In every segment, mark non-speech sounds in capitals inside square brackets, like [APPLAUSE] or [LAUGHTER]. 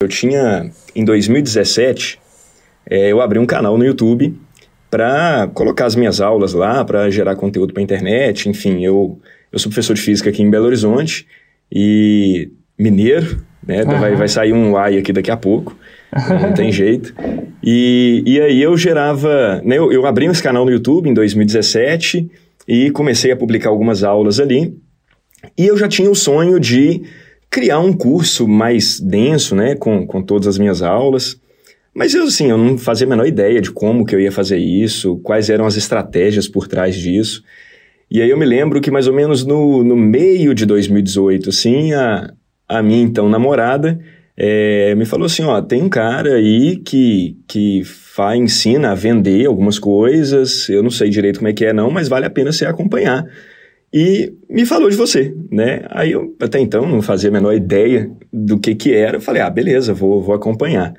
Eu tinha, em 2017, é, eu abri um canal no YouTube para colocar as minhas aulas lá, para gerar conteúdo para internet. Enfim, eu, eu sou professor de física aqui em Belo Horizonte e mineiro, né? Uhum. Vai, vai sair um AI aqui daqui a pouco, não tem [LAUGHS] jeito. E, e aí eu gerava, né? Eu, eu abri esse canal no YouTube em 2017 e comecei a publicar algumas aulas ali. E eu já tinha o sonho de criar um curso mais denso, né, com, com todas as minhas aulas. Mas eu, assim, eu não fazia a menor ideia de como que eu ia fazer isso, quais eram as estratégias por trás disso. E aí eu me lembro que mais ou menos no, no meio de 2018, assim, a, a minha então namorada é, me falou assim, ó, tem um cara aí que, que faz, ensina a vender algumas coisas, eu não sei direito como é que é não, mas vale a pena você acompanhar e me falou de você, né? Aí eu até então não fazia a menor ideia do que que era. Eu falei, ah, beleza, vou, vou acompanhar.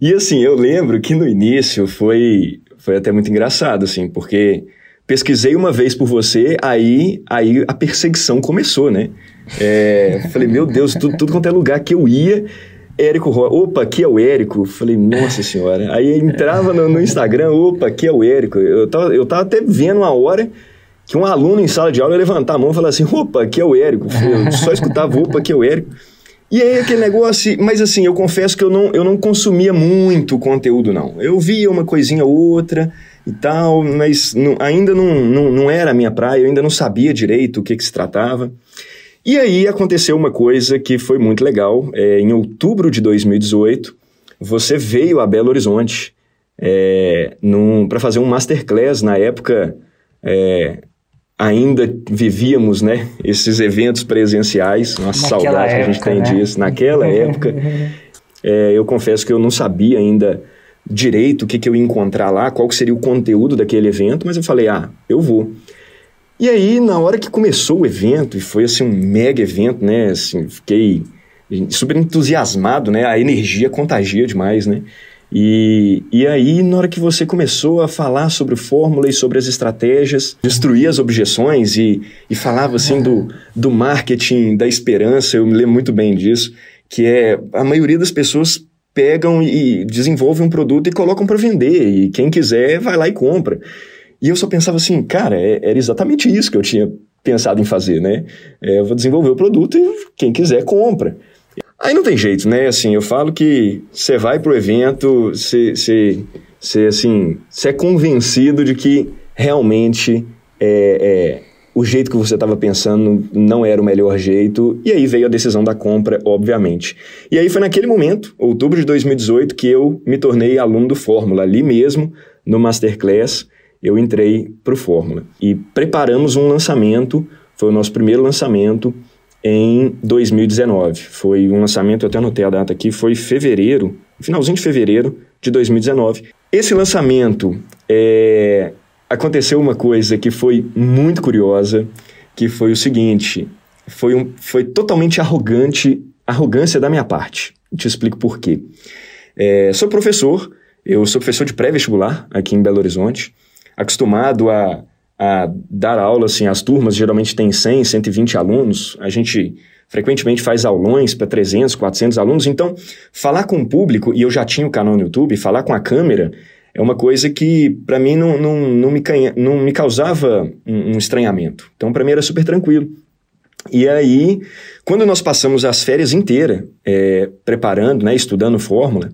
E assim, eu lembro que no início foi, foi até muito engraçado, assim, porque pesquisei uma vez por você, aí, aí a perseguição começou, né? É, falei, meu Deus, tudo, tudo quanto é lugar que eu ia, Érico Rocha, opa, aqui é o Érico. Falei, nossa senhora. Aí entrava no, no Instagram, opa, aqui é o Érico. Eu tava, eu tava até vendo uma hora que um aluno em sala de aula ia levantar a mão e falar assim, opa, aqui é o Érico. Eu só [LAUGHS] escutava, opa, aqui é o Érico. E aí aquele negócio, mas assim, eu confesso que eu não, eu não consumia muito conteúdo, não. Eu via uma coisinha ou outra e tal, mas não, ainda não, não, não era a minha praia, eu ainda não sabia direito o que, que se tratava. E aí aconteceu uma coisa que foi muito legal. É, em outubro de 2018, você veio a Belo Horizonte é, para fazer um masterclass na época. É, ainda vivíamos, né, esses eventos presenciais, uma Naquela saudade época, que a gente tem né? disso. Naquela [LAUGHS] época, é, eu confesso que eu não sabia ainda direito o que, que eu ia encontrar lá, qual seria o conteúdo daquele evento, mas eu falei, ah, eu vou. E aí, na hora que começou o evento, e foi assim um mega evento, né, assim, fiquei super entusiasmado, né, a energia contagia demais, né, e, e aí, na hora que você começou a falar sobre fórmula e sobre as estratégias, destruir as objeções e, e falava assim do, do marketing da esperança, eu me lembro muito bem disso, que é a maioria das pessoas pegam e desenvolvem um produto e colocam para vender, e quem quiser vai lá e compra. E eu só pensava assim, cara, é, era exatamente isso que eu tinha pensado em fazer, né? É, eu vou desenvolver o produto e quem quiser compra. Aí não tem jeito, né? Assim, eu falo que você vai pro evento, você, assim, você é convencido de que realmente é, é, o jeito que você estava pensando não era o melhor jeito, e aí veio a decisão da compra, obviamente. E aí foi naquele momento, outubro de 2018, que eu me tornei aluno do Fórmula, ali mesmo, no Masterclass, eu entrei pro Fórmula. E preparamos um lançamento, foi o nosso primeiro lançamento, em 2019. Foi um lançamento, eu até anotei a data aqui, foi fevereiro, finalzinho de fevereiro de 2019. Esse lançamento é, aconteceu uma coisa que foi muito curiosa, que foi o seguinte, foi, um, foi totalmente arrogante, arrogância da minha parte. Te explico por quê. É, sou professor, eu sou professor de pré-vestibular aqui em Belo Horizonte, acostumado a a dar aula, assim, as turmas geralmente têm 100, 120 alunos, a gente frequentemente faz aulões para 300, 400 alunos, então falar com o público, e eu já tinha o canal no YouTube, falar com a câmera é uma coisa que para mim não, não, não, me, não me causava um, um estranhamento, então para mim era super tranquilo. E aí, quando nós passamos as férias inteiras é, preparando, né, estudando fórmula,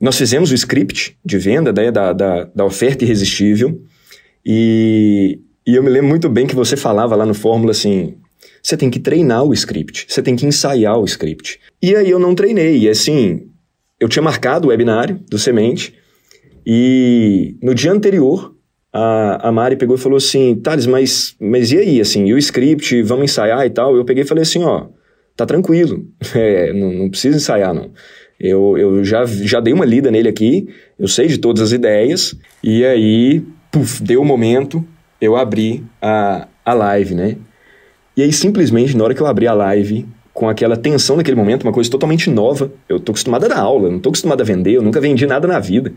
nós fizemos o script de venda né, da, da, da oferta irresistível, e, e eu me lembro muito bem que você falava lá no Fórmula assim: você tem que treinar o script, você tem que ensaiar o script. E aí eu não treinei, e assim, eu tinha marcado o webinário do Semente, e no dia anterior, a, a Mari pegou e falou assim: Thales, mas, mas e aí, assim, e o script, vamos ensaiar e tal? Eu peguei e falei assim: ó, tá tranquilo, [LAUGHS] é, não, não precisa ensaiar, não. Eu, eu já, já dei uma lida nele aqui, eu sei de todas as ideias, e aí puf, deu o um momento, eu abri a, a live, né? E aí, simplesmente, na hora que eu abri a live, com aquela tensão naquele momento, uma coisa totalmente nova, eu tô acostumado a dar aula, não tô acostumado a vender, eu nunca vendi nada na vida.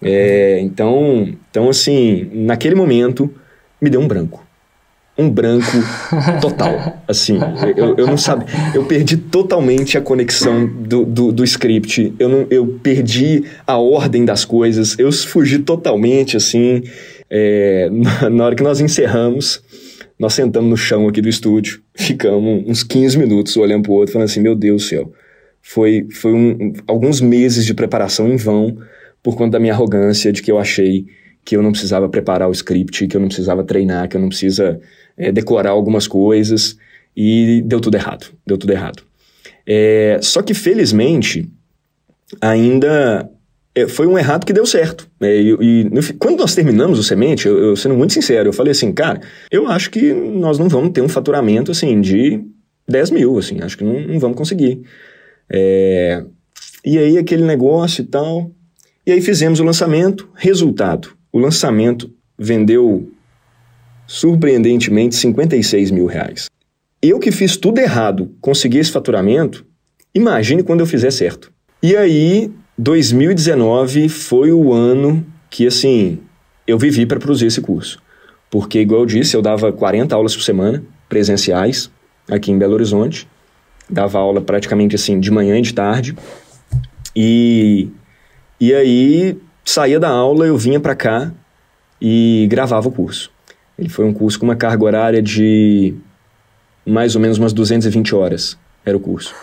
É, então, então, assim, naquele momento, me deu um branco. um branco total. [LAUGHS] Assim, eu, eu não sabia. Eu perdi totalmente a conexão do, do, do, script. Eu, não, eu perdi a ordem das coisas. Eu fugi totalmente, assim. É, [LAUGHS] na hora que nós encerramos, nós sentamos no chão aqui do estúdio, ficamos uns 15 minutos olhando pro outro, falando assim: Meu Deus do céu. Foi, foi um, alguns meses de preparação em vão por conta da minha arrogância de que eu achei que eu não precisava preparar o script, que eu não precisava treinar, que eu não precisa é, decorar algumas coisas e deu tudo errado, deu tudo errado. É, só que felizmente ainda é, foi um errado que deu certo. É, e, e no, quando nós terminamos o semente, eu, eu, sendo muito sincero, eu falei assim, cara, eu acho que nós não vamos ter um faturamento assim de 10 mil, assim, acho que não, não vamos conseguir. É, e aí aquele negócio e tal. E aí fizemos o lançamento. Resultado: o lançamento vendeu surpreendentemente 56 mil reais. Eu que fiz tudo errado, consegui esse faturamento, imagine quando eu fizer certo. E aí, 2019 foi o ano que, assim, eu vivi para produzir esse curso. Porque, igual eu disse, eu dava 40 aulas por semana, presenciais, aqui em Belo Horizonte. Dava aula praticamente assim, de manhã e de tarde. E, e aí, saía da aula, eu vinha para cá e gravava o curso. Ele foi um curso com uma carga horária de mais ou menos umas 220 horas, era o curso.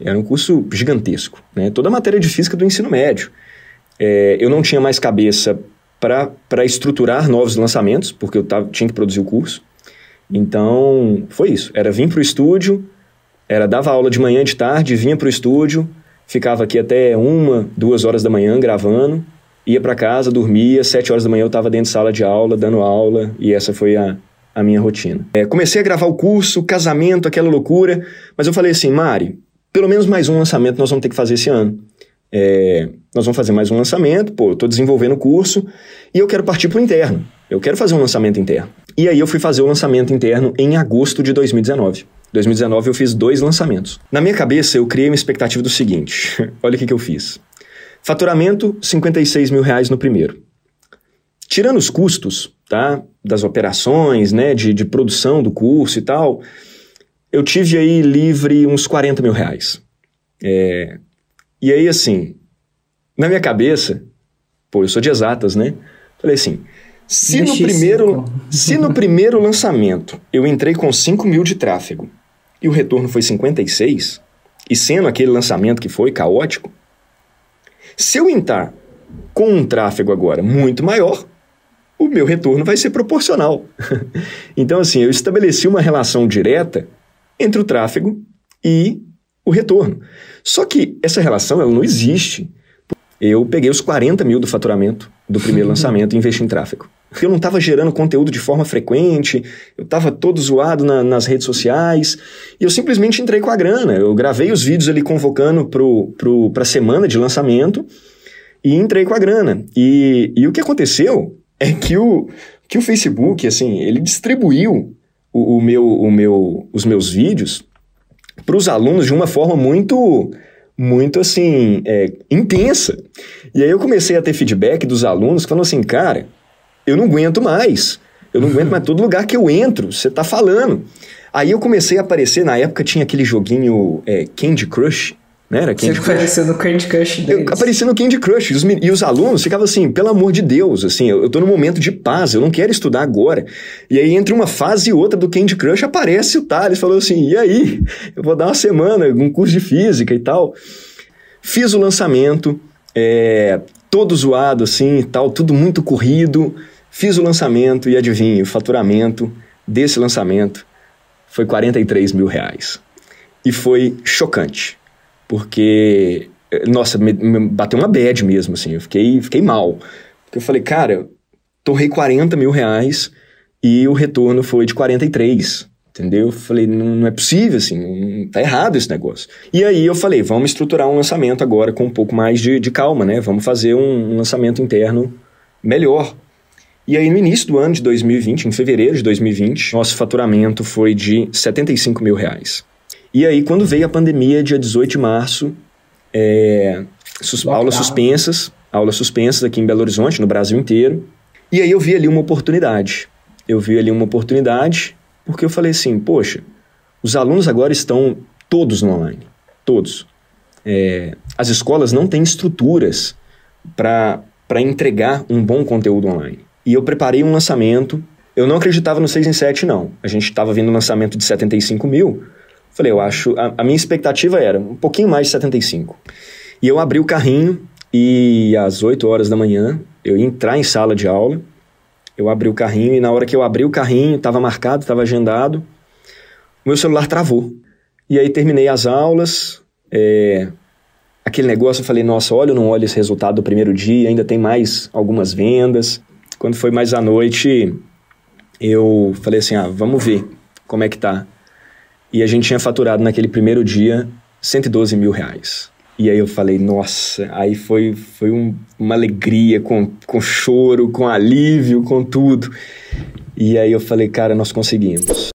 Era um curso gigantesco, né? Toda a matéria de física do ensino médio. É, eu não tinha mais cabeça para estruturar novos lançamentos, porque eu tava, tinha que produzir o curso. Então, foi isso. Era vir para o estúdio, era dava aula de manhã e de tarde, vinha para o estúdio, ficava aqui até uma, duas horas da manhã gravando, ia para casa, dormia, sete horas da manhã eu estava dentro de sala de aula, dando aula, e essa foi a, a minha rotina. É, comecei a gravar o curso, casamento, aquela loucura, mas eu falei assim, Mari, pelo menos mais um lançamento nós vamos ter que fazer esse ano. É, nós vamos fazer mais um lançamento, pô, estou desenvolvendo o curso e eu quero partir para o interno. Eu quero fazer um lançamento interno. E aí eu fui fazer o lançamento interno em agosto de 2019. 2019 eu fiz dois lançamentos. Na minha cabeça eu criei uma expectativa do seguinte: [LAUGHS] olha o que, que eu fiz. Faturamento, 56 mil reais no primeiro. Tirando os custos, tá? Das operações, né? De, de produção do curso e tal, eu tive aí livre uns 40 mil reais. É... E aí, assim, na minha cabeça, pô, eu sou de exatas, né? Falei assim, se no, primeiro, se no primeiro lançamento eu entrei com 5 mil de tráfego e o retorno foi 56, e sendo aquele lançamento que foi caótico, se eu entrar com um tráfego agora muito maior, o meu retorno vai ser proporcional. [LAUGHS] então, assim, eu estabeleci uma relação direta entre o tráfego e o retorno. Só que essa relação ela não existe. Eu peguei os 40 mil do faturamento do primeiro [LAUGHS] lançamento e investi em tráfego. Eu não estava gerando conteúdo de forma frequente, eu estava todo zoado na, nas redes sociais, e eu simplesmente entrei com a grana. Eu gravei os vídeos ali convocando para a semana de lançamento e entrei com a grana. E, e o que aconteceu é que o, que o Facebook, assim, ele distribuiu o, o meu, o meu, os meus vídeos para os alunos de uma forma muito muito assim, é, intensa. E aí eu comecei a ter feedback dos alunos falando assim, cara, eu não aguento mais. Eu não aguento [LAUGHS] mais todo lugar que eu entro, você tá falando. Aí eu comecei a aparecer, na época tinha aquele joguinho é, Candy Crush, né? Era Candy Você apareceu no Candy Crush deles. Eu apareci no Candy Crush. E os, e os alunos ficavam assim, pelo amor de Deus, assim, eu, eu tô num momento de paz, eu não quero estudar agora. E aí, entre uma fase e outra do Candy Crush, aparece o Thales, falou assim, e aí? Eu vou dar uma semana, um curso de física e tal. Fiz o lançamento, é, todo zoado, assim, e tal, tudo muito corrido. Fiz o lançamento e adivinhe, o faturamento desse lançamento foi 43 mil reais. E foi chocante, porque, nossa, me, me bateu uma bad mesmo, assim, eu fiquei, fiquei mal. Porque eu falei, cara, torrei 40 mil reais e o retorno foi de 43. Entendeu? Eu falei, não, não, é possível, assim, não, tá errado esse negócio. E aí eu falei, vamos estruturar um lançamento agora com um pouco mais de, de calma, né? Vamos fazer um, um lançamento interno melhor. E aí, no início do ano de 2020, em fevereiro de 2020, nosso faturamento foi de 75 mil reais. E aí, quando veio a pandemia, dia 18 de março, é, sus aulas suspensas, aulas suspensas aqui em Belo Horizonte, no Brasil inteiro. E aí eu vi ali uma oportunidade. eu vi ali uma oportunidade, porque eu falei assim, poxa, os alunos agora estão todos no online, todos. É, as escolas não têm estruturas para entregar um bom conteúdo online. E eu preparei um lançamento. Eu não acreditava no 6 em 7, não. A gente estava vendo um lançamento de 75 mil. Falei, eu acho. A, a minha expectativa era um pouquinho mais de 75. E eu abri o carrinho e às 8 horas da manhã eu ia entrar em sala de aula. Eu abri o carrinho e na hora que eu abri o carrinho, estava marcado, estava agendado, o meu celular travou. E aí terminei as aulas, é, aquele negócio, eu falei, nossa, olha ou não olha esse resultado do primeiro dia, ainda tem mais algumas vendas. Quando foi mais à noite, eu falei assim, ah, vamos ver como é que tá. E a gente tinha faturado naquele primeiro dia 112 mil reais. E aí eu falei, nossa, aí foi, foi um, uma alegria, com, com choro, com alívio, com tudo. E aí eu falei, cara, nós conseguimos.